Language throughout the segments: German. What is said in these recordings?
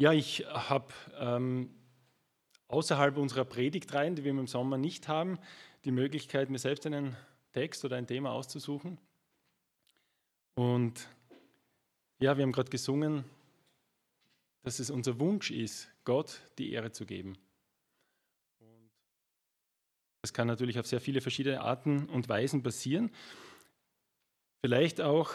Ja, ich habe ähm, außerhalb unserer Predigtreihen, die wir im Sommer nicht haben, die Möglichkeit, mir selbst einen Text oder ein Thema auszusuchen. Und ja, wir haben gerade gesungen, dass es unser Wunsch ist, Gott die Ehre zu geben. Und das kann natürlich auf sehr viele verschiedene Arten und Weisen passieren. Vielleicht auch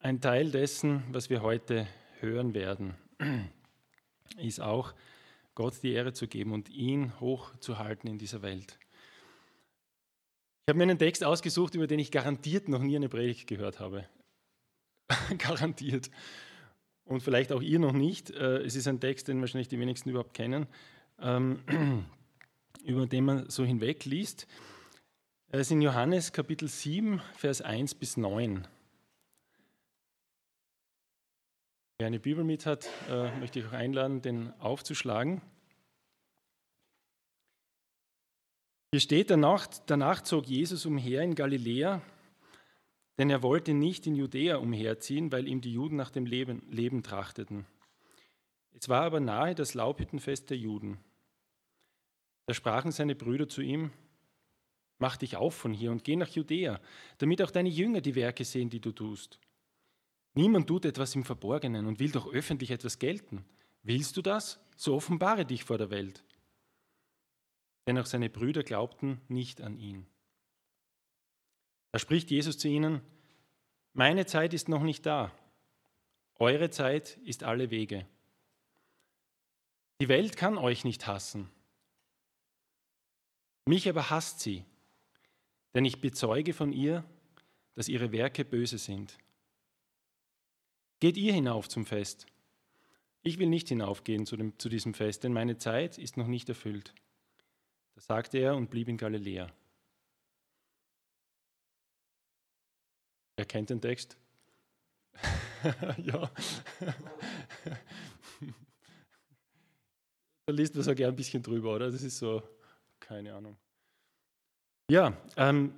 ein Teil dessen, was wir heute hören werden, ist auch, Gott die Ehre zu geben und ihn hochzuhalten in dieser Welt. Ich habe mir einen Text ausgesucht, über den ich garantiert noch nie eine Predigt gehört habe. garantiert. Und vielleicht auch ihr noch nicht. Äh, es ist ein Text, den wahrscheinlich die wenigsten überhaupt kennen, ähm, über den man so hinwegliest. Er ist in Johannes Kapitel 7, Vers 1 bis 9. Wer eine Bibel mit hat, äh, möchte ich auch einladen, den aufzuschlagen. Hier steht, danach, danach zog Jesus umher in Galiläa, denn er wollte nicht in Judäa umherziehen, weil ihm die Juden nach dem Leben, Leben trachteten. Es war aber nahe das Laubhüttenfest der Juden. Da sprachen seine Brüder zu ihm, Mach dich auf von hier und geh nach Judäa, damit auch deine Jünger die Werke sehen, die du tust. Niemand tut etwas im Verborgenen und will doch öffentlich etwas gelten. Willst du das? So offenbare dich vor der Welt. Denn auch seine Brüder glaubten nicht an ihn. Da spricht Jesus zu ihnen, meine Zeit ist noch nicht da, eure Zeit ist alle Wege. Die Welt kann euch nicht hassen, mich aber hasst sie, denn ich bezeuge von ihr, dass ihre Werke böse sind. Geht ihr hinauf zum Fest. Ich will nicht hinaufgehen zu, dem, zu diesem Fest, denn meine Zeit ist noch nicht erfüllt. Das sagte er und blieb in Galiläa. Er kennt den Text? ja. da liest man so gerne ein bisschen drüber, oder? Das ist so, keine Ahnung. Ja, ähm,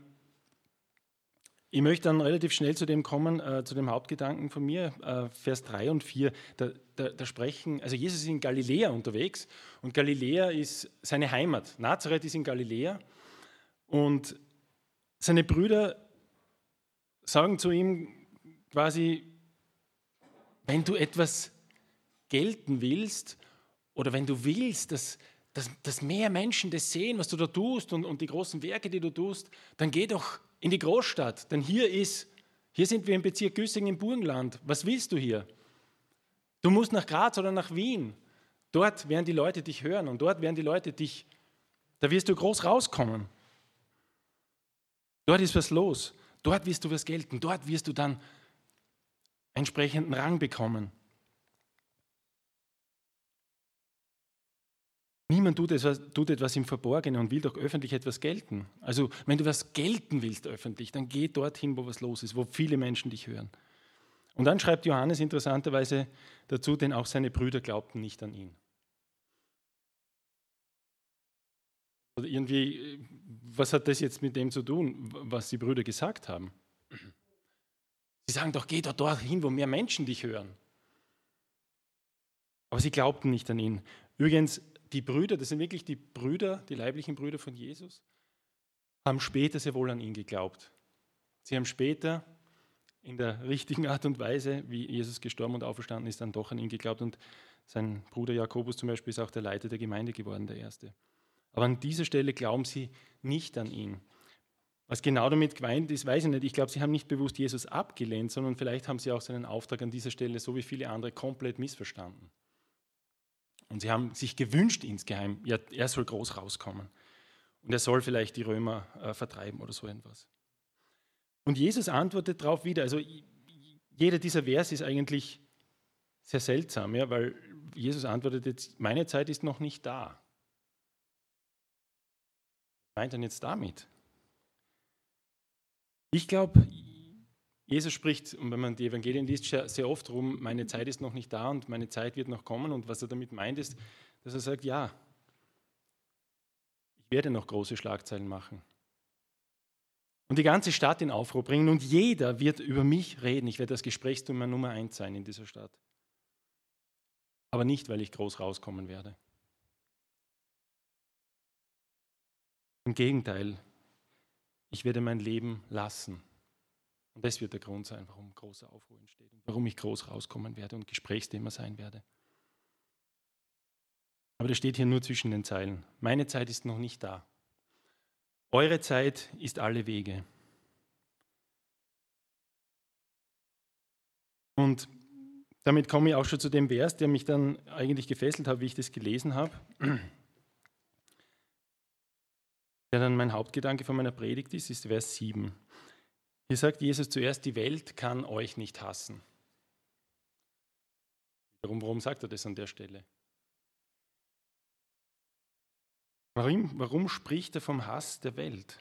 ich möchte dann relativ schnell zu dem kommen, äh, zu dem Hauptgedanken von mir, äh, Vers 3 und 4. Da, da, da, sprechen, also Jesus ist in Galiläa unterwegs und Galiläa ist seine Heimat. Nazareth ist in Galiläa und seine Brüder sagen zu ihm quasi, wenn du etwas gelten willst oder wenn du willst, dass, dass, dass mehr Menschen das sehen, was du da tust und, und die großen Werke, die du tust, dann geh doch in die Großstadt, denn hier ist, hier sind wir im Bezirk Güssing im Burgenland. Was willst du hier? Du musst nach Graz oder nach Wien. Dort werden die Leute dich hören und dort werden die Leute dich, da wirst du groß rauskommen. Dort ist was los. Dort wirst du was gelten. Dort wirst du dann entsprechenden Rang bekommen. Niemand tut etwas, tut etwas im Verborgenen und will doch öffentlich etwas gelten. Also wenn du was gelten willst öffentlich, dann geh dorthin, wo was los ist, wo viele Menschen dich hören. Und dann schreibt Johannes interessanterweise dazu, denn auch seine Brüder glaubten nicht an ihn. Oder irgendwie, was hat das jetzt mit dem zu tun, was die Brüder gesagt haben? Sie sagen doch, geh doch dorthin, wo mehr Menschen dich hören. Aber sie glaubten nicht an ihn. Übrigens, die Brüder, das sind wirklich die Brüder, die leiblichen Brüder von Jesus, haben später sehr wohl an ihn geglaubt. Sie haben später in der richtigen Art und Weise, wie Jesus gestorben und auferstanden ist, dann doch an ihn geglaubt. Und sein Bruder Jakobus zum Beispiel ist auch der Leiter der Gemeinde geworden, der Erste. Aber an dieser Stelle glauben sie nicht an ihn. Was genau damit gemeint ist, weiß ich nicht. Ich glaube, sie haben nicht bewusst Jesus abgelehnt, sondern vielleicht haben sie auch seinen Auftrag an dieser Stelle, so wie viele andere, komplett missverstanden. Und sie haben sich gewünscht insgeheim, ja, er soll groß rauskommen. Und er soll vielleicht die Römer äh, vertreiben oder so etwas. Und Jesus antwortet darauf wieder. Also jeder dieser Vers ist eigentlich sehr seltsam, ja, weil Jesus antwortet jetzt, meine Zeit ist noch nicht da. Was meint er jetzt damit? Ich glaube, Jesus spricht, und wenn man die Evangelien liest, sehr oft rum, meine Zeit ist noch nicht da und meine Zeit wird noch kommen. Und was er damit meint, ist, dass er sagt, ja, ich werde noch große Schlagzeilen machen. Und die ganze Stadt in Aufruhr bringen und jeder wird über mich reden. Ich werde das Gesprächsthema Nummer eins sein in dieser Stadt. aber nicht, weil ich groß rauskommen werde. Im Gegenteil, ich werde mein Leben lassen. Und das wird der Grund sein, warum großer Aufruhr entsteht und warum ich groß rauskommen werde und Gesprächsthema sein werde. Aber das steht hier nur zwischen den Zeilen. Meine Zeit ist noch nicht da. Eure Zeit ist alle Wege. Und damit komme ich auch schon zu dem Vers, der mich dann eigentlich gefesselt hat, wie ich das gelesen habe. Der dann mein Hauptgedanke von meiner Predigt ist, ist Vers 7. Hier sagt Jesus zuerst, die Welt kann euch nicht hassen. Warum, warum sagt er das an der Stelle? Warum, warum spricht er vom Hass der Welt?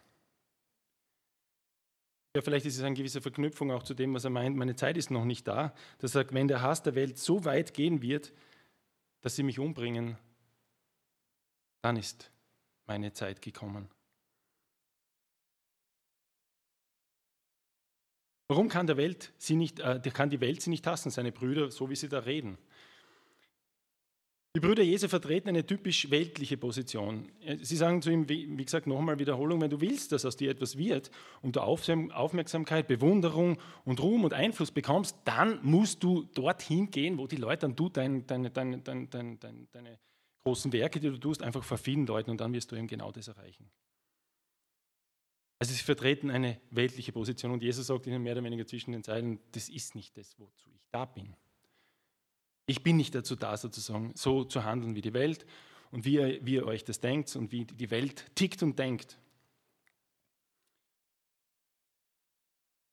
Ja, vielleicht ist es eine gewisse Verknüpfung auch zu dem, was er meint, meine Zeit ist noch nicht da. Er sagt, wenn der Hass der Welt so weit gehen wird, dass sie mich umbringen, dann ist meine Zeit gekommen. Warum kann, der Welt sie nicht, äh, kann die Welt sie nicht hassen, seine Brüder, so wie sie da reden? Die Brüder Jesu vertreten eine typisch weltliche Position. Sie sagen zu ihm, wie gesagt, nochmal Wiederholung, wenn du willst, dass aus dir etwas wird und du Aufmerksamkeit, Bewunderung und Ruhm und Einfluss bekommst, dann musst du dorthin gehen, wo die Leute dann du dein, deine, deine, deine, deine großen Werke, die du tust, einfach vor vielen Leuten und dann wirst du eben genau das erreichen. Also sie vertreten eine weltliche Position und Jesus sagt ihnen mehr oder weniger zwischen den Zeilen, das ist nicht das, wozu ich da bin. Ich bin nicht dazu da, sozusagen so zu handeln wie die Welt und wie ihr, wie ihr euch das denkt und wie die Welt tickt und denkt.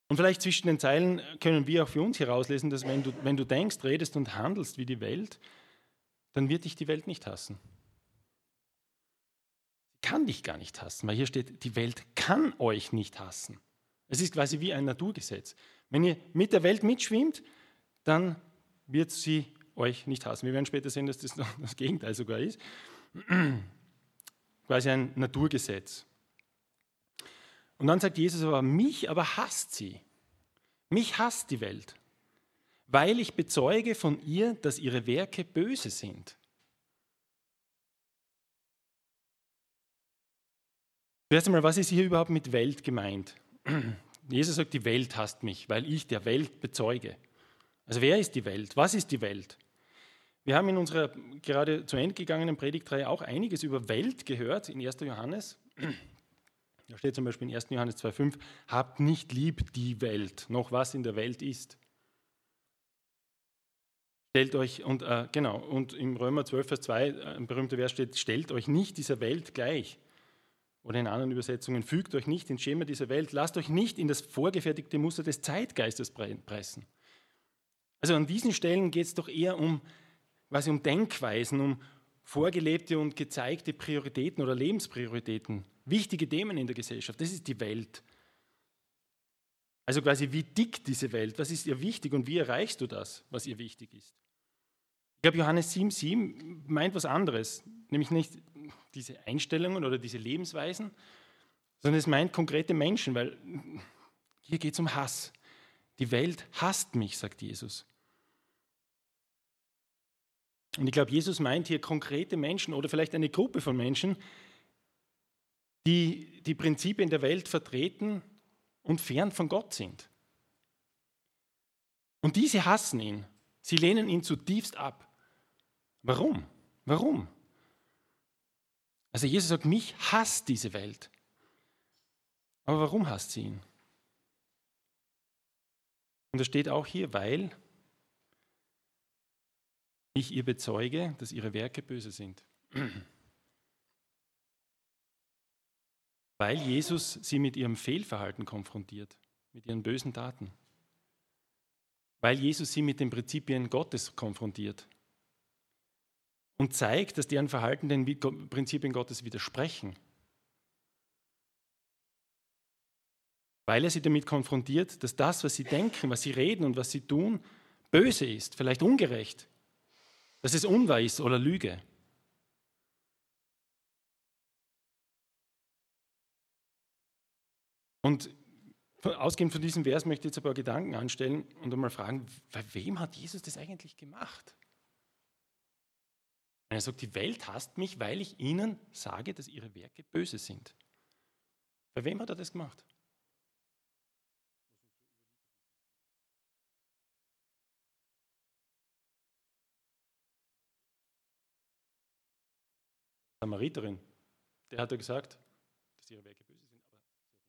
Und vielleicht zwischen den Zeilen können wir auch für uns herauslesen, dass wenn du, wenn du denkst, redest und handelst wie die Welt, dann wird dich die Welt nicht hassen. Kann dich gar nicht hassen, weil hier steht, die Welt kann euch nicht hassen. Es ist quasi wie ein Naturgesetz. Wenn ihr mit der Welt mitschwimmt, dann wird sie euch nicht hassen. Wir werden später sehen, dass das das Gegenteil sogar ist. Quasi ein Naturgesetz. Und dann sagt Jesus aber, mich aber hasst sie. Mich hasst die Welt, weil ich bezeuge von ihr, dass ihre Werke böse sind. Zuerst einmal, was ist hier überhaupt mit Welt gemeint? Jesus sagt, die Welt hasst mich, weil ich der Welt bezeuge. Also wer ist die Welt? Was ist die Welt? Wir haben in unserer gerade zu Ende gegangenen Predigtreihe auch einiges über Welt gehört in 1. Johannes. Da steht zum Beispiel in 1. Johannes 2,5, habt nicht lieb die Welt, noch was in der Welt ist. Stellt euch, und äh, genau, und im Römer 12, Vers 2, äh, ein berühmter Vers steht, stellt euch nicht dieser Welt gleich. Oder in anderen Übersetzungen, fügt euch nicht ins Schema dieser Welt, lasst euch nicht in das vorgefertigte Muster des Zeitgeistes pressen. Also an diesen Stellen geht es doch eher um quasi um Denkweisen, um vorgelebte und gezeigte Prioritäten oder Lebensprioritäten, wichtige Themen in der Gesellschaft. Das ist die Welt. Also quasi, wie dick diese Welt, was ist ihr wichtig und wie erreichst du das, was ihr wichtig ist? Ich glaube, Johannes 7,7 meint was anderes, nämlich nicht diese Einstellungen oder diese Lebensweisen, sondern es meint konkrete Menschen, weil hier geht es um Hass. Die Welt hasst mich, sagt Jesus. Und ich glaube, Jesus meint hier konkrete Menschen oder vielleicht eine Gruppe von Menschen, die die Prinzipien der Welt vertreten und fern von Gott sind. Und diese hassen ihn. Sie lehnen ihn zutiefst ab. Warum? Warum? Also Jesus sagt, mich hasst diese Welt. Aber warum hasst sie ihn? Und da steht auch hier, weil ich ihr bezeuge, dass ihre Werke böse sind. Weil Jesus sie mit ihrem Fehlverhalten konfrontiert, mit ihren bösen Taten. Weil Jesus sie mit den Prinzipien Gottes konfrontiert und zeigt, dass deren Verhalten den Prinzipien Gottes widersprechen. Weil er sie damit konfrontiert, dass das, was sie denken, was sie reden und was sie tun, böse ist, vielleicht ungerecht, dass es unwahr ist oder Lüge. Und ausgehend von diesem Vers möchte ich jetzt ein paar Gedanken anstellen und einmal fragen, bei wem hat Jesus das eigentlich gemacht? Er sagt, die Welt hasst mich, weil ich ihnen sage, dass ihre Werke böse sind. Bei wem hat er das gemacht? Samariterin, der hat er gesagt, dass ihre Werke böse sind, aber sie hat ihn geliebt.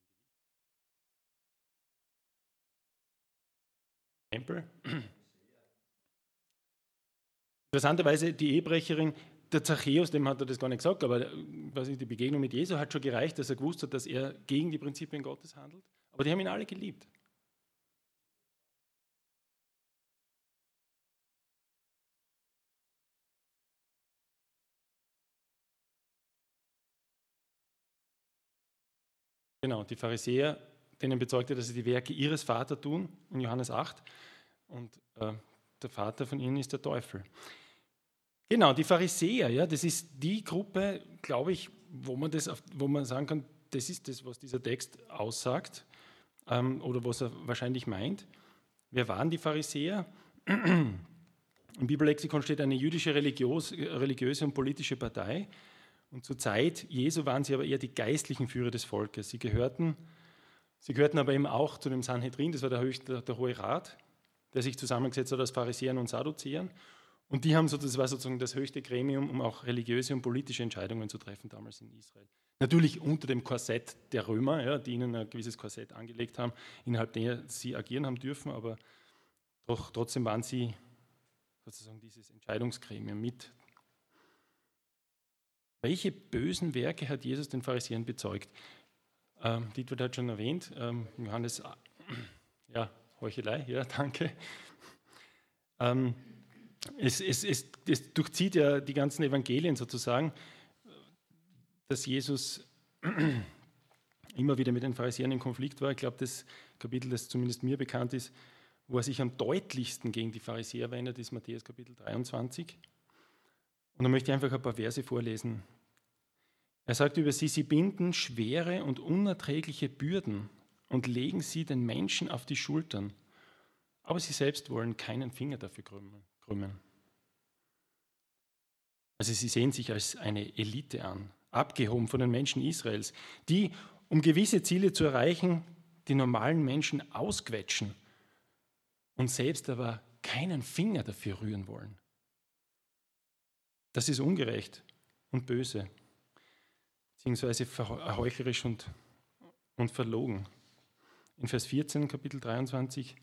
Tempel. Interessanterweise, die Ehebrecherin, der Zachäus, dem hat er das gar nicht gesagt, aber was die Begegnung mit Jesu hat schon gereicht, dass er gewusst hat, dass er gegen die Prinzipien Gottes handelt. Aber die haben ihn alle geliebt. Genau, die Pharisäer, denen bezeugte, dass sie die Werke ihres Vaters tun, in Johannes 8. Und äh, der Vater von ihnen ist der Teufel. Genau, die Pharisäer, ja, das ist die Gruppe, glaube ich, wo man, das, wo man sagen kann, das ist das, was dieser Text aussagt ähm, oder was er wahrscheinlich meint. Wer waren die Pharisäer? Im Bibellexikon steht eine jüdische religiös, religiöse und politische Partei. Und zur Zeit Jesu waren sie aber eher die geistlichen Führer des Volkes. Sie gehörten, sie gehörten aber eben auch zu dem Sanhedrin, das war der, höchste, der Hohe Rat, der sich zusammengesetzt hat aus Pharisäern und Sadduzäern. Und die haben so, das war sozusagen das höchste Gremium, um auch religiöse und politische Entscheidungen zu treffen damals in Israel. Natürlich unter dem Korsett der Römer, ja, die ihnen ein gewisses Korsett angelegt haben, innerhalb der sie agieren haben dürfen, aber doch trotzdem waren sie sozusagen dieses Entscheidungsgremium mit welche bösen Werke hat Jesus den Pharisäern bezeugt? Ähm, Dietwald hat schon erwähnt, ähm, Johannes, ja, Heuchelei, ja, danke. Ähm, es, es, es, es, durchzieht ja die ganzen Evangelien sozusagen, dass Jesus immer wieder mit den Pharisäern in Konflikt war. Ich glaube, das Kapitel, das zumindest mir bekannt ist, wo er sich am deutlichsten gegen die Pharisäer wendet, ist Matthäus Kapitel 23. Und da möchte ich einfach ein paar Verse vorlesen. Er sagt über sie, sie binden schwere und unerträgliche Bürden und legen sie den Menschen auf die Schultern. Aber sie selbst wollen keinen Finger dafür krümmen. Also sie sehen sich als eine Elite an, abgehoben von den Menschen Israels, die, um gewisse Ziele zu erreichen, die normalen Menschen ausquetschen und selbst aber keinen Finger dafür rühren wollen. Das ist ungerecht und böse, beziehungsweise heuchlerisch und, und verlogen. In Vers 14, Kapitel 23,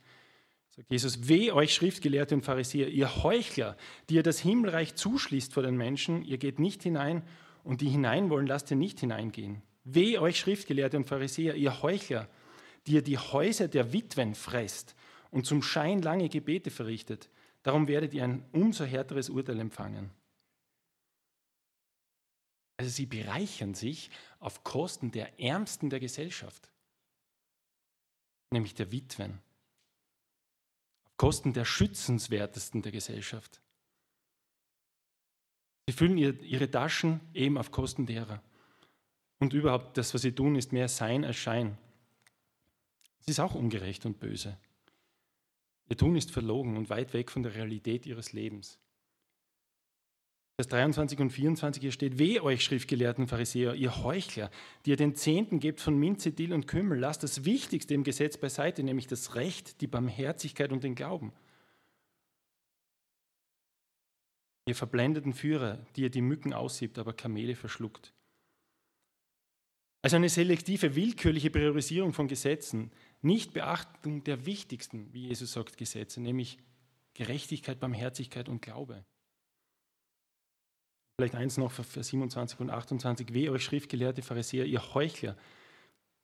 sagt Jesus, weh euch Schriftgelehrte und Pharisäer, ihr Heuchler, die ihr das Himmelreich zuschließt vor den Menschen, ihr geht nicht hinein und die hinein wollen, lasst ihr nicht hineingehen. Weh euch Schriftgelehrte und Pharisäer, ihr Heuchler, die ihr die Häuser der Witwen fresst und zum Schein lange Gebete verrichtet, darum werdet ihr ein umso härteres Urteil empfangen. Also sie bereichern sich auf Kosten der Ärmsten der Gesellschaft, nämlich der Witwen, auf Kosten der Schützenswertesten der Gesellschaft. Sie füllen ihre Taschen eben auf Kosten derer. Und überhaupt, das, was sie tun, ist mehr Sein als Schein. Es ist auch ungerecht und böse. Ihr Tun ist verlogen und weit weg von der Realität ihres Lebens. Vers 23 und 24 hier steht, weh euch Schriftgelehrten Pharisäer, ihr Heuchler, die ihr den Zehnten gebt von Minze, Dill und Kümmel, lasst das Wichtigste im Gesetz beiseite, nämlich das Recht, die Barmherzigkeit und den Glauben. Ihr verblendeten Führer, die ihr die Mücken aussiebt, aber Kamele verschluckt. Also eine selektive, willkürliche Priorisierung von Gesetzen, nicht Beachtung der wichtigsten, wie Jesus sagt, Gesetze, nämlich Gerechtigkeit, Barmherzigkeit und Glaube. Vielleicht eins noch, Vers 27 und 28. Weh euch Schriftgelehrte Pharisäer, ihr Heuchler,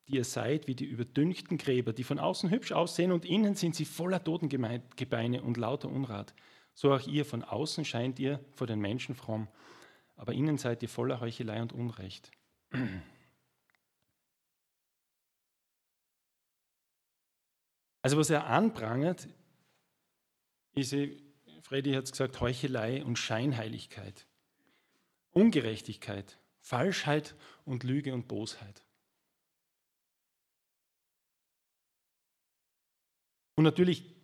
die ihr seid wie die überdüngten Gräber, die von außen hübsch aussehen und innen sind sie voller Totengebeine und lauter Unrat. So auch ihr, von außen scheint ihr vor den Menschen fromm, aber innen seid ihr voller Heuchelei und Unrecht. Also was er anprangert, ist, Freddy hat es gesagt, Heuchelei und Scheinheiligkeit. Ungerechtigkeit, Falschheit und Lüge und Bosheit. Und natürlich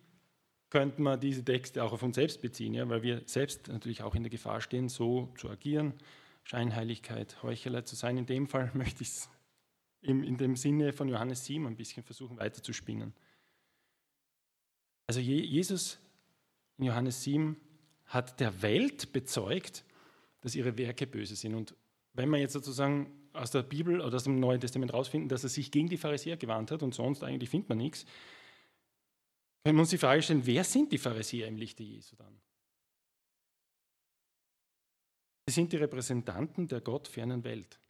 könnte man diese Texte auch auf uns selbst beziehen, ja, weil wir selbst natürlich auch in der Gefahr stehen, so zu agieren, Scheinheiligkeit, Heuchelei zu sein. In dem Fall möchte ich es in dem Sinne von Johannes 7 ein bisschen versuchen weiterzuspinnen. Also Jesus in Johannes 7 hat der Welt bezeugt, dass ihre Werke böse sind. Und wenn man jetzt sozusagen aus der Bibel oder aus dem Neuen Testament rausfinden, dass er sich gegen die Pharisäer gewandt hat und sonst eigentlich findet man nichts, können wir uns die Frage stellen, wer sind die Pharisäer im Lichte Jesu dann? Sie sind die Repräsentanten der gottfernen Welt.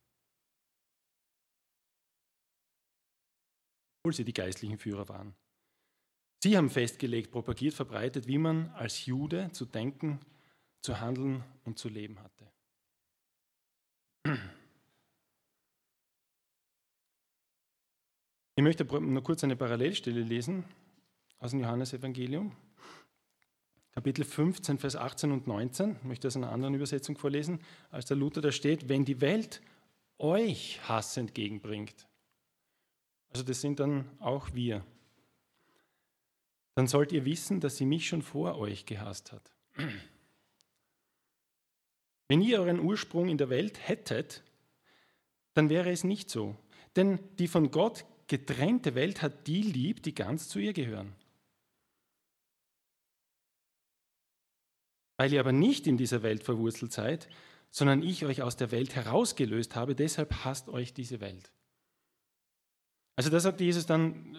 Obwohl sie die geistlichen Führer waren. Sie haben festgelegt, propagiert, verbreitet, wie man als Jude zu denken, zu handeln und zu leben hatte. Ich möchte nur kurz eine Parallelstelle lesen aus dem Johannesevangelium. Kapitel 15, Vers 18 und 19. Ich möchte das in einer anderen Übersetzung vorlesen, als der Luther da steht, wenn die Welt euch Hass entgegenbringt, also das sind dann auch wir, dann sollt ihr wissen, dass sie mich schon vor euch gehasst hat. Wenn ihr euren Ursprung in der Welt hättet, dann wäre es nicht so. Denn die von Gott getrennte Welt hat die lieb, die ganz zu ihr gehören. Weil ihr aber nicht in dieser Welt verwurzelt seid, sondern ich euch aus der Welt herausgelöst habe, deshalb hasst euch diese Welt. Also da sagt Jesus dann,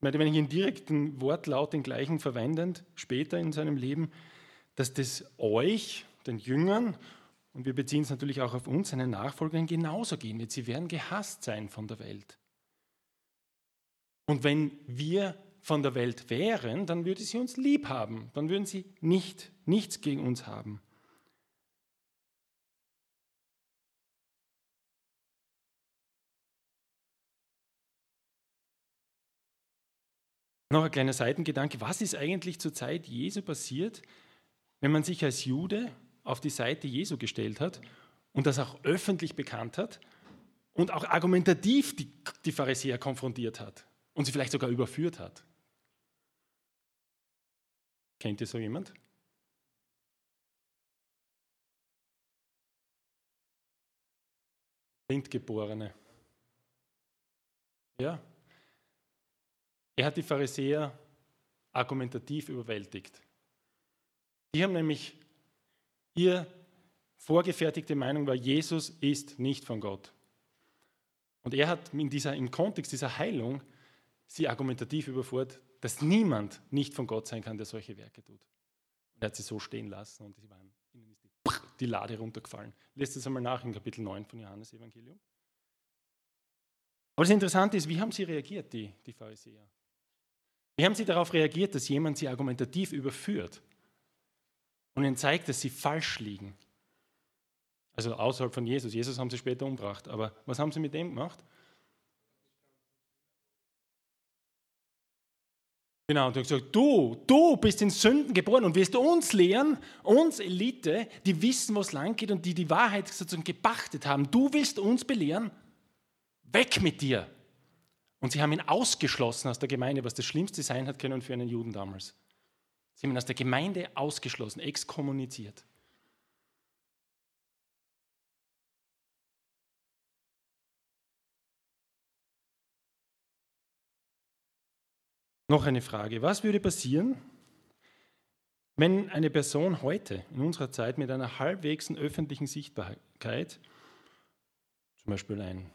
äh, wenn ich in direkten Wortlaut den gleichen verwendend, später in seinem Leben, dass das euch, den Jüngern, und wir beziehen es natürlich auch auf uns, seinen Nachfolgern, genauso gehen wird. Sie werden gehasst sein von der Welt. Und wenn wir von der Welt wären, dann würde sie uns lieb haben, dann würden sie nicht, nichts gegen uns haben. Noch ein kleiner Seitengedanke. Was ist eigentlich zur Zeit Jesu passiert, wenn man sich als Jude auf die Seite Jesu gestellt hat und das auch öffentlich bekannt hat und auch argumentativ die, die Pharisäer konfrontiert hat und sie vielleicht sogar überführt hat? Kennt ihr so jemand? Blindgeborene. Ja, er hat die Pharisäer argumentativ überwältigt. Die haben nämlich ihr vorgefertigte Meinung war, Jesus ist nicht von Gott. Und er hat in dieser, im Kontext dieser Heilung sie argumentativ überfordert, dass niemand nicht von Gott sein kann, der solche Werke tut. Und er hat sie so stehen lassen und sie waren, ihnen ist die, Lade runtergefallen. Lest es einmal nach in Kapitel 9 von Johannes Evangelium. Aber das Interessante ist, wie haben sie reagiert, die, die Pharisäer? Wie haben Sie darauf reagiert, dass jemand Sie argumentativ überführt und Ihnen zeigt, dass Sie falsch liegen? Also außerhalb von Jesus. Jesus haben Sie später umgebracht. Aber was haben Sie mit dem gemacht? Genau, und er hat gesagt, du, du bist in Sünden geboren und wirst uns lehren, uns Elite, die wissen, wo es lang geht und die die Wahrheit sozusagen gepachtet haben. Du willst uns belehren? Weg mit dir! Und sie haben ihn ausgeschlossen aus der Gemeinde, was das Schlimmste sein hat können für einen Juden damals. Sie haben aus der Gemeinde ausgeschlossen, exkommuniziert. Noch eine Frage. Was würde passieren, wenn eine Person heute, in unserer Zeit, mit einer halbwegs öffentlichen Sichtbarkeit, zum Beispiel ein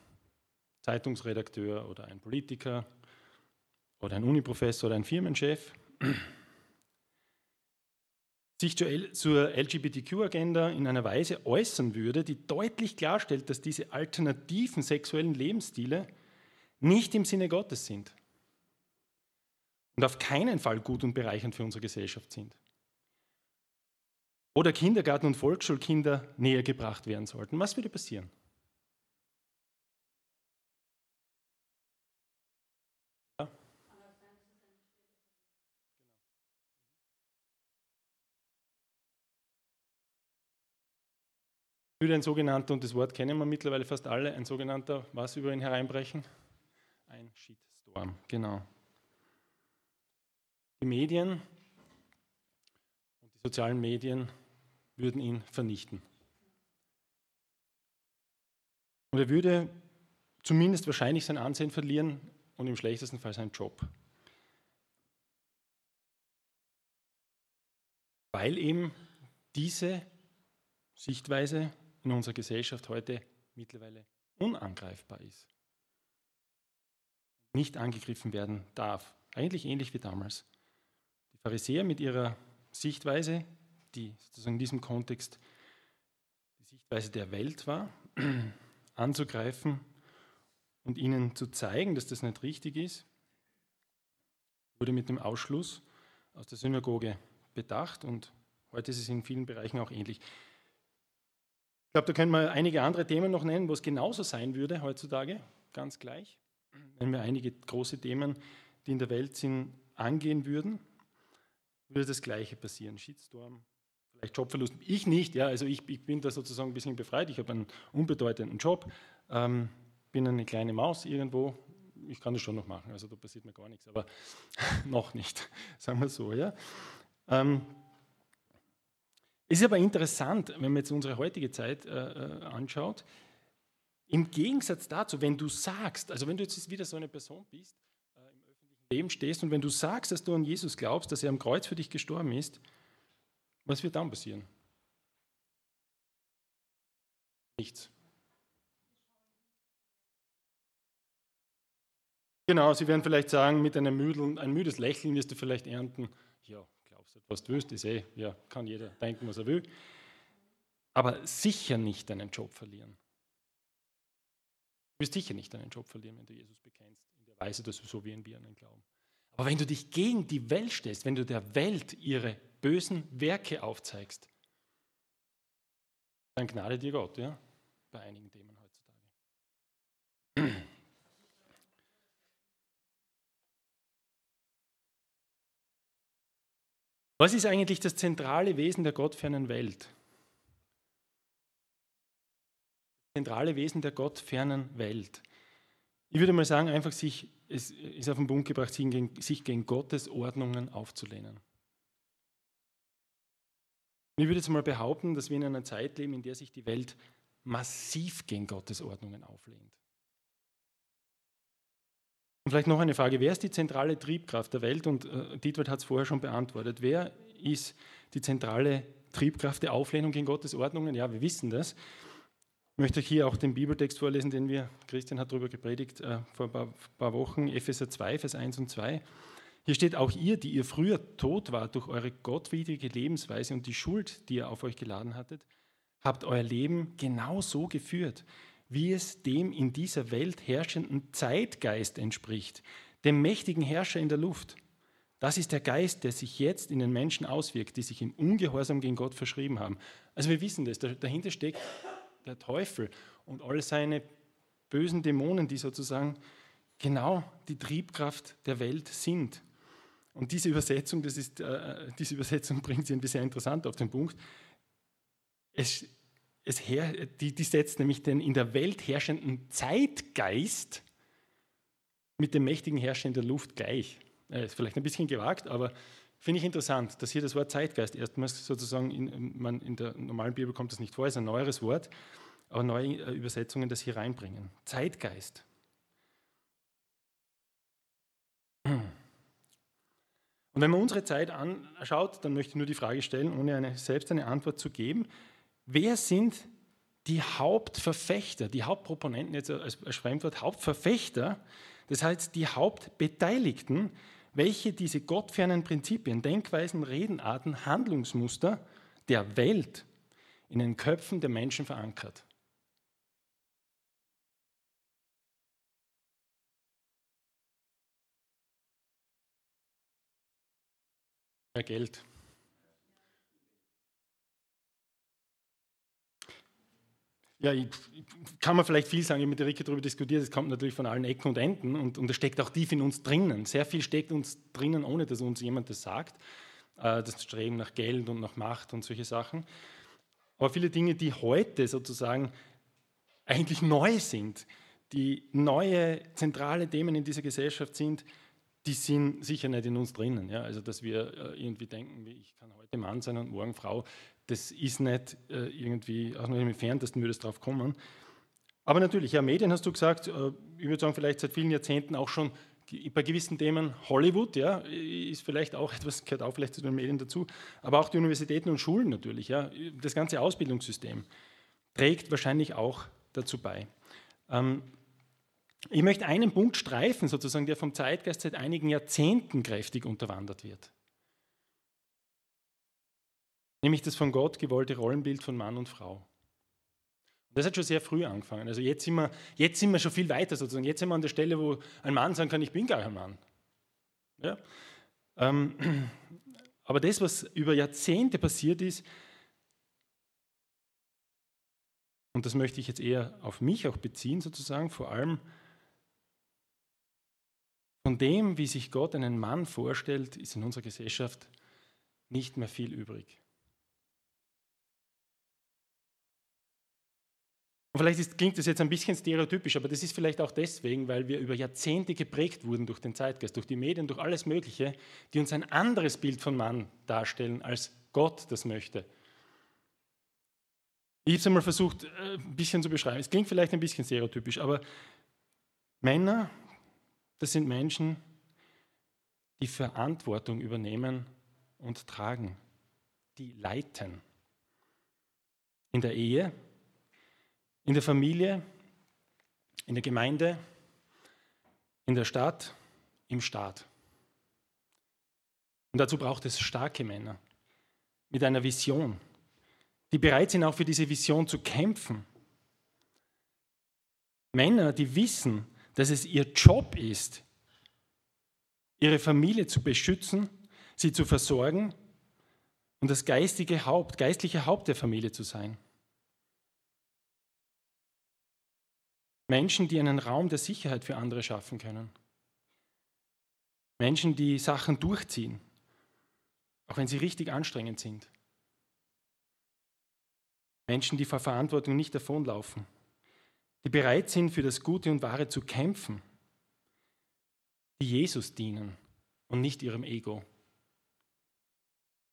Zeitungsredakteur oder ein Politiker oder ein Uniprofessor oder ein Firmenchef sich zur LGBTQ-Agenda in einer Weise äußern würde, die deutlich klarstellt, dass diese alternativen sexuellen Lebensstile nicht im Sinne Gottes sind und auf keinen Fall gut und bereichernd für unsere Gesellschaft sind. Oder Kindergarten- und Volksschulkinder näher gebracht werden sollten. Was würde passieren? Würde ein sogenannter, und das Wort kennen wir mittlerweile fast alle, ein sogenannter, was über ihn hereinbrechen? Ein Shitstorm, genau. die Medien und die sozialen Medien würden ihn vernichten. Und er würde zumindest wahrscheinlich sein Ansehen verlieren und im schlechtesten Fall seinen Job. Weil eben diese Sichtweise in unserer Gesellschaft heute mittlerweile unangreifbar ist. Nicht angegriffen werden darf. Eigentlich ähnlich wie damals. Die Pharisäer mit ihrer Sichtweise, die sozusagen in diesem Kontext die Sichtweise der Welt war, anzugreifen und ihnen zu zeigen, dass das nicht richtig ist, wurde mit dem Ausschluss aus der Synagoge bedacht und heute ist es in vielen Bereichen auch ähnlich. Ich glaube, da können wir einige andere Themen noch nennen, wo es genauso sein würde heutzutage, ganz gleich. Wenn wir einige große Themen, die in der Welt sind, angehen würden, würde das Gleiche passieren. Shitstorm, vielleicht Jobverlust. Ich nicht, ja, also ich, ich bin da sozusagen ein bisschen befreit. Ich habe einen unbedeutenden Job, ähm, bin eine kleine Maus irgendwo. Ich kann das schon noch machen, also da passiert mir gar nichts, aber noch nicht, sagen wir so, ja. Ähm, es ist aber interessant, wenn man jetzt unsere heutige Zeit äh, äh, anschaut, im Gegensatz dazu, wenn du sagst, also wenn du jetzt wieder so eine Person bist, äh, im öffentlichen Leben stehst und wenn du sagst, dass du an Jesus glaubst, dass er am Kreuz für dich gestorben ist, was wird dann passieren? Nichts. Genau, sie werden vielleicht sagen, mit einem müden, ein müdes Lächeln wirst du vielleicht ernten, du, was du willst, ist eh, ja, kann jeder denken, was er will. Aber sicher nicht deinen Job verlieren. Du wirst sicher nicht deinen Job verlieren, wenn du Jesus bekennst, in der Weise, dass du so wie ein Birnen glauben. Aber wenn du dich gegen die Welt stellst, wenn du der Welt ihre bösen Werke aufzeigst, dann gnade dir Gott, ja, bei einigen Themen heutzutage. Was ist eigentlich das zentrale Wesen der gottfernen Welt? Das zentrale Wesen der gottfernen Welt. Ich würde mal sagen, einfach sich, es ist auf den Punkt gebracht, sich gegen, sich gegen Gottes Ordnungen aufzulehnen. ich würde jetzt mal behaupten, dass wir in einer Zeit leben, in der sich die Welt massiv gegen Gottes Ordnungen auflehnt. Und vielleicht noch eine Frage, wer ist die zentrale Triebkraft der Welt? Und äh, Dietwald hat es vorher schon beantwortet. Wer ist die zentrale Triebkraft der Auflehnung gegen Gottes Ordnungen? Ja, wir wissen das. Ich möchte euch hier auch den Bibeltext vorlesen, den wir, Christian hat darüber gepredigt äh, vor ein paar, paar Wochen, Epheser 2, Vers 1 und 2. Hier steht, auch ihr, die ihr früher tot wart durch eure gottwidrige Lebensweise und die Schuld, die ihr auf euch geladen hattet, habt euer Leben genau so geführt, wie es dem in dieser Welt herrschenden Zeitgeist entspricht, dem mächtigen Herrscher in der Luft. Das ist der Geist, der sich jetzt in den Menschen auswirkt, die sich im Ungehorsam gegen Gott verschrieben haben. Also wir wissen das, dahinter steckt der Teufel und all seine bösen Dämonen, die sozusagen genau die Triebkraft der Welt sind. Und diese Übersetzung, das ist, äh, diese Übersetzung bringt sie ein bisschen interessant auf den Punkt. Es es her, die, die setzt nämlich den in der Welt herrschenden Zeitgeist mit dem mächtigen Herrscher in der Luft gleich. Äh, ist vielleicht ein bisschen gewagt, aber finde ich interessant, dass hier das Wort Zeitgeist erstmals sozusagen, in, man, in der normalen Bibel kommt das nicht vor, ist ein neueres Wort, aber neue äh, Übersetzungen das hier reinbringen. Zeitgeist. Und wenn man unsere Zeit anschaut, dann möchte ich nur die Frage stellen, ohne eine, selbst eine Antwort zu geben, Wer sind die Hauptverfechter, die Hauptproponenten, jetzt als Fremdwort, Hauptverfechter, das heißt die Hauptbeteiligten, welche diese gottfernen Prinzipien, Denkweisen, Redenarten, Handlungsmuster der Welt in den Köpfen der Menschen verankert. Mehr Geld. Ja, ich, kann man vielleicht viel sagen, ich habe mit der Rike darüber diskutiert, es kommt natürlich von allen Ecken und Enden und, und steckt auch tief in uns drinnen. Sehr viel steckt uns drinnen, ohne dass uns jemand das sagt. Äh, das Streben nach Geld und nach Macht und solche Sachen. Aber viele Dinge, die heute sozusagen eigentlich neu sind, die neue zentrale Themen in dieser Gesellschaft sind, die sind sicher nicht in uns drinnen. Ja? Also, dass wir äh, irgendwie denken, ich kann heute Mann sein und morgen Frau, das ist nicht äh, irgendwie, auch nur im Entferntesten würde es drauf kommen. Aber natürlich, ja, Medien hast du gesagt, äh, ich würde sagen, vielleicht seit vielen Jahrzehnten auch schon bei gewissen Themen Hollywood, ja, ist vielleicht auch etwas, gehört auch vielleicht zu den Medien dazu, aber auch die Universitäten und Schulen natürlich, ja, das ganze Ausbildungssystem trägt wahrscheinlich auch dazu bei. Ähm, ich möchte einen Punkt streifen, sozusagen, der vom Zeitgeist seit einigen Jahrzehnten kräftig unterwandert wird. Nämlich das von Gott gewollte Rollenbild von Mann und Frau. Das hat schon sehr früh angefangen. Also jetzt sind, wir, jetzt sind wir schon viel weiter sozusagen. Jetzt sind wir an der Stelle, wo ein Mann sagen kann, ich bin gar kein Mann. Ja? Ähm, aber das, was über Jahrzehnte passiert ist, und das möchte ich jetzt eher auf mich auch beziehen, sozusagen, vor allem von dem, wie sich Gott einen Mann vorstellt, ist in unserer Gesellschaft nicht mehr viel übrig. Vielleicht ist, klingt das jetzt ein bisschen stereotypisch, aber das ist vielleicht auch deswegen, weil wir über Jahrzehnte geprägt wurden durch den Zeitgeist, durch die Medien, durch alles Mögliche, die uns ein anderes Bild von Mann darstellen, als Gott das möchte. Ich habe es einmal versucht, äh, ein bisschen zu beschreiben. Es klingt vielleicht ein bisschen stereotypisch, aber Männer, das sind Menschen, die Verantwortung übernehmen und tragen, die leiten. In der Ehe, in der Familie, in der Gemeinde, in der Stadt, im Staat. Und dazu braucht es starke Männer mit einer Vision, die bereit sind, auch für diese Vision zu kämpfen. Männer, die wissen, dass es ihr Job ist, ihre Familie zu beschützen, sie zu versorgen und das geistige Haupt, geistliche Haupt der Familie zu sein. Menschen, die einen Raum der Sicherheit für andere schaffen können. Menschen, die Sachen durchziehen, auch wenn sie richtig anstrengend sind. Menschen, die vor Verantwortung nicht davonlaufen, die bereit sind, für das Gute und Wahre zu kämpfen, die Jesus dienen und nicht ihrem Ego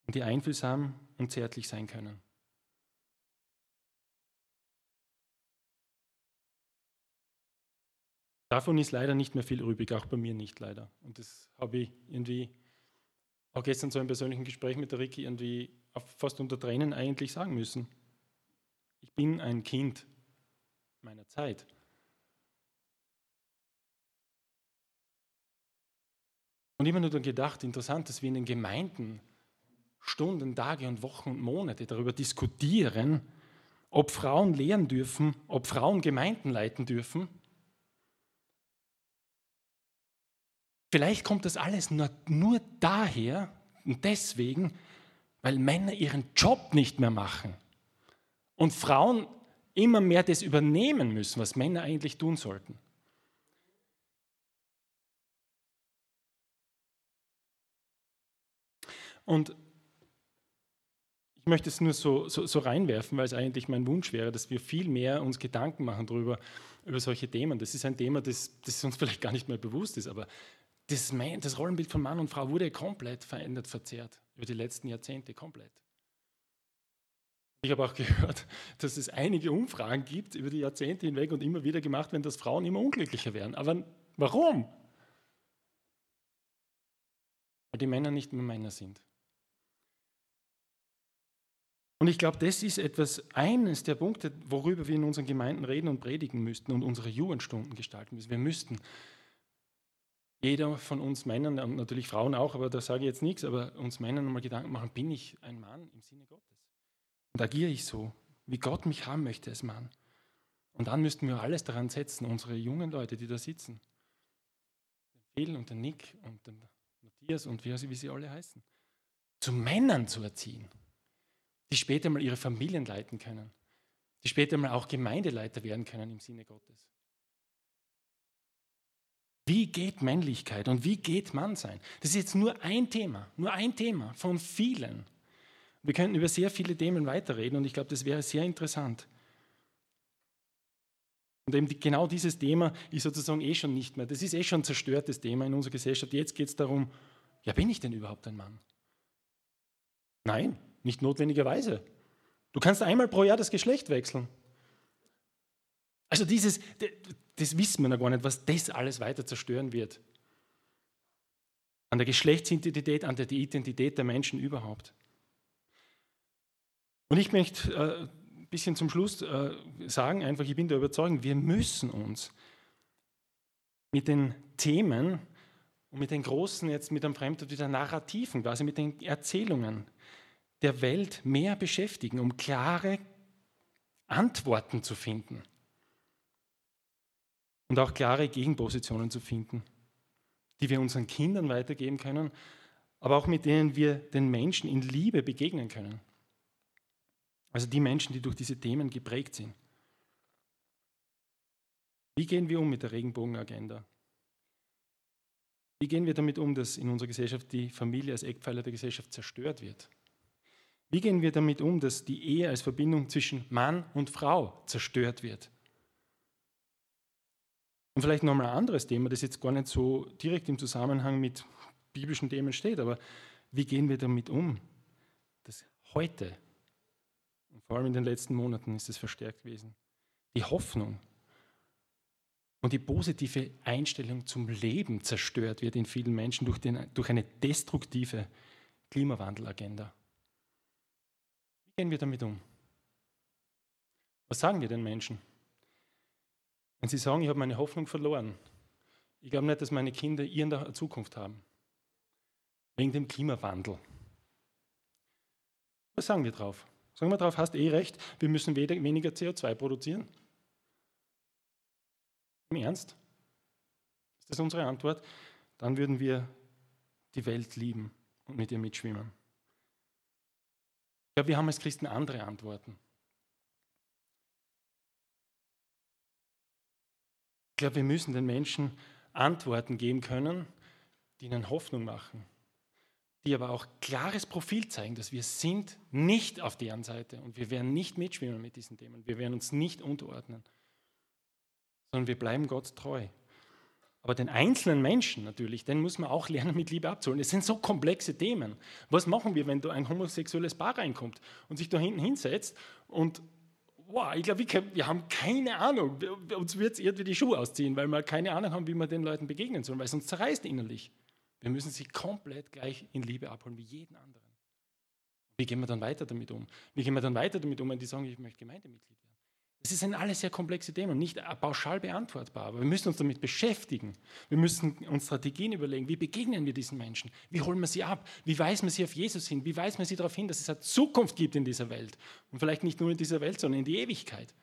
und die einfühlsam und zärtlich sein können. Davon ist leider nicht mehr viel übrig, auch bei mir nicht leider. Und das habe ich irgendwie auch gestern so im persönlichen Gespräch mit der Ricky irgendwie fast unter Tränen eigentlich sagen müssen. Ich bin ein Kind meiner Zeit. Und immer nur dann gedacht, interessant, dass wir in den Gemeinden Stunden, Tage und Wochen und Monate darüber diskutieren, ob Frauen lehren dürfen, ob Frauen Gemeinden leiten dürfen. Vielleicht kommt das alles nur, nur daher und deswegen, weil Männer ihren Job nicht mehr machen und Frauen immer mehr das übernehmen müssen, was Männer eigentlich tun sollten. Und ich möchte es nur so, so, so, reinwerfen, weil es eigentlich mein Wunsch wäre, dass wir viel mehr uns Gedanken machen darüber, über solche Themen. Das ist ein Thema, das, das uns vielleicht gar nicht mehr bewusst ist, aber das, das Rollenbild von Mann und Frau wurde komplett verändert, verzerrt über die letzten Jahrzehnte, komplett. Ich habe auch gehört, dass es einige Umfragen gibt über die Jahrzehnte hinweg und immer wieder gemacht werden, dass Frauen immer unglücklicher werden. Aber warum? Weil die Männer nicht mehr Männer sind. Und ich glaube, das ist etwas, eines der Punkte, worüber wir in unseren Gemeinden reden und predigen müssten und unsere Jugendstunden gestalten müssen. Wir müssten jeder von uns Männern, und natürlich Frauen auch, aber da sage ich jetzt nichts, aber uns Männern nochmal Gedanken machen, bin ich ein Mann im Sinne Gottes? Und agiere ich so, wie Gott mich haben möchte als Mann? Und dann müssten wir alles daran setzen, unsere jungen Leute, die da sitzen, den Phil und den Nick und den Matthias und wie, wie sie alle heißen, zu Männern zu erziehen die später mal ihre Familien leiten können, die später mal auch Gemeindeleiter werden können im Sinne Gottes. Wie geht Männlichkeit und wie geht Mannsein? Das ist jetzt nur ein Thema, nur ein Thema von vielen. Wir könnten über sehr viele Themen weiterreden und ich glaube, das wäre sehr interessant. Und eben genau dieses Thema ist sozusagen eh schon nicht mehr. Das ist eh schon ein zerstörtes Thema in unserer Gesellschaft. Jetzt geht es darum, ja, bin ich denn überhaupt ein Mann? Nein, nicht notwendigerweise. Du kannst einmal pro Jahr das Geschlecht wechseln. Also dieses, das wissen wir noch gar nicht, was das alles weiter zerstören wird. An der Geschlechtsidentität, an der Identität der Menschen überhaupt. Und ich möchte äh, ein bisschen zum Schluss äh, sagen, einfach, ich bin der Überzeugung, wir müssen uns mit den Themen und mit den großen, jetzt mit dem Fremdwort wieder Narrativen, quasi mit den Erzählungen der Welt mehr beschäftigen, um klare Antworten zu finden und auch klare Gegenpositionen zu finden, die wir unseren Kindern weitergeben können, aber auch mit denen wir den Menschen in Liebe begegnen können. Also die Menschen, die durch diese Themen geprägt sind. Wie gehen wir um mit der Regenbogenagenda? Wie gehen wir damit um, dass in unserer Gesellschaft die Familie als Eckpfeiler der Gesellschaft zerstört wird? Wie gehen wir damit um, dass die Ehe als Verbindung zwischen Mann und Frau zerstört wird? Und vielleicht nochmal ein anderes Thema, das jetzt gar nicht so direkt im Zusammenhang mit biblischen Themen steht, aber wie gehen wir damit um, dass heute und vor allem in den letzten Monaten ist es verstärkt gewesen. Die Hoffnung und die positive Einstellung zum Leben zerstört wird in vielen Menschen durch, den, durch eine destruktive Klimawandelagenda. Wie gehen wir damit um? Was sagen wir den Menschen? Wenn sie sagen, ich habe meine Hoffnung verloren, ich glaube nicht, dass meine Kinder ihre Zukunft haben, wegen dem Klimawandel. Was sagen wir drauf? Sagen wir darauf, hast eh recht, wir müssen weniger CO2 produzieren. Im Ernst? Ist das unsere Antwort? Dann würden wir die Welt lieben und mit ihr mitschwimmen. Ich glaube, wir haben als Christen andere Antworten. Glaube, wir müssen den Menschen Antworten geben können, die ihnen Hoffnung machen, die aber auch klares Profil zeigen, dass wir sind nicht auf deren Seite und wir werden nicht mitschwimmen mit diesen Themen. Wir werden uns nicht unterordnen, sondern wir bleiben Gott treu. Aber den einzelnen Menschen natürlich, den muss man auch lernen, mit Liebe abzuholen. Es sind so komplexe Themen. Was machen wir, wenn da ein homosexuelles Paar reinkommt und sich da hinten hinsetzt und wow, ich glaube, wir, haben keine Ahnung. Uns wird es irgendwie die Schuhe ausziehen, weil wir keine Ahnung haben, wie wir den Leuten begegnen sollen, weil es uns zerreißt innerlich. Wir müssen sie komplett gleich in Liebe abholen, wie jeden anderen. Wie gehen wir dann weiter damit um? Wie gehen wir dann weiter damit um, wenn die sagen, ich möchte Gemeindemitglied werden? Das sind alles sehr komplexe Themen, nicht pauschal beantwortbar, aber wir müssen uns damit beschäftigen. Wir müssen uns Strategien überlegen, wie begegnen wir diesen Menschen? Wie holen wir sie ab? Wie weisen wir sie auf Jesus hin? Wie weisen wir sie darauf hin, dass es eine Zukunft gibt in dieser Welt? Und vielleicht nicht nur in dieser Welt, sondern in die Ewigkeit.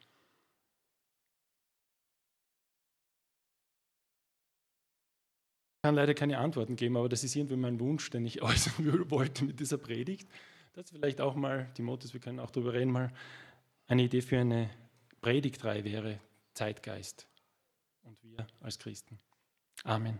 kann leider keine Antworten geben, aber das ist irgendwie mein Wunsch, den ich äußern wollte mit dieser Predigt. Das ist vielleicht auch mal, Timotheus, wir können auch darüber reden, mal eine Idee für eine Predigtreihe wäre Zeitgeist und wir als Christen. Amen.